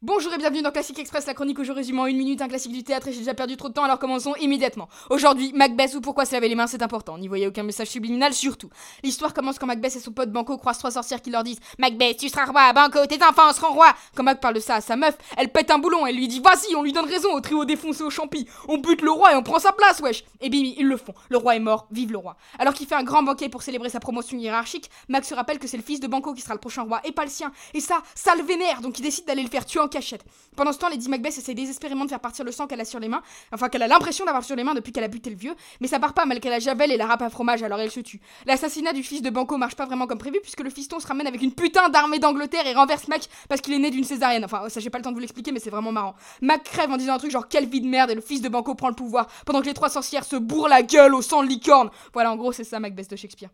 Bonjour et bienvenue dans Classique Express, la chronique où je résume en une minute un classique du théâtre et j'ai déjà perdu trop de temps alors commençons immédiatement. Aujourd'hui, Macbeth ou pourquoi se laver les mains c'est important, n'y voyez aucun message subliminal surtout. L'histoire commence quand Macbeth et son pote Banco croisent trois sorcières qui leur disent Macbeth, tu seras roi, Banco, tes enfants seront rois. Quand Mac parle de ça à sa meuf, elle pète un boulon, elle lui dit Vas-y, on lui donne raison au trio défoncé au champi, on bute le roi et on prend sa place, wesh. Et bim, ils le font, le roi est mort, vive le roi. Alors qu'il fait un grand banquet pour célébrer sa promotion hiérarchique, Mac se rappelle que c'est le fils de Banco qui sera le prochain roi et pas le sien, et ça, ça le vénère donc il décide d'aller le faire tuer en cachette. Pendant ce temps, Lady Macbeth essaie désespérément de faire partir le sang qu'elle a sur les mains, enfin qu'elle a l'impression d'avoir sur les mains depuis qu'elle a buté le vieux, mais ça part pas malgré la javel et la râpe à fromage, alors elle se tue. L'assassinat du fils de Banco marche pas vraiment comme prévu puisque le fiston se ramène avec une putain d'armée d'Angleterre et renverse Mac parce qu'il est né d'une césarienne. Enfin, ça j'ai pas le temps de vous l'expliquer, mais c'est vraiment marrant. Mac crève en disant un truc genre quelle vie de merde et le fils de Banco prend le pouvoir pendant que les trois sorcières se bourrent la gueule au sang de licorne. Voilà, en gros, c'est ça Macbeth de Shakespeare.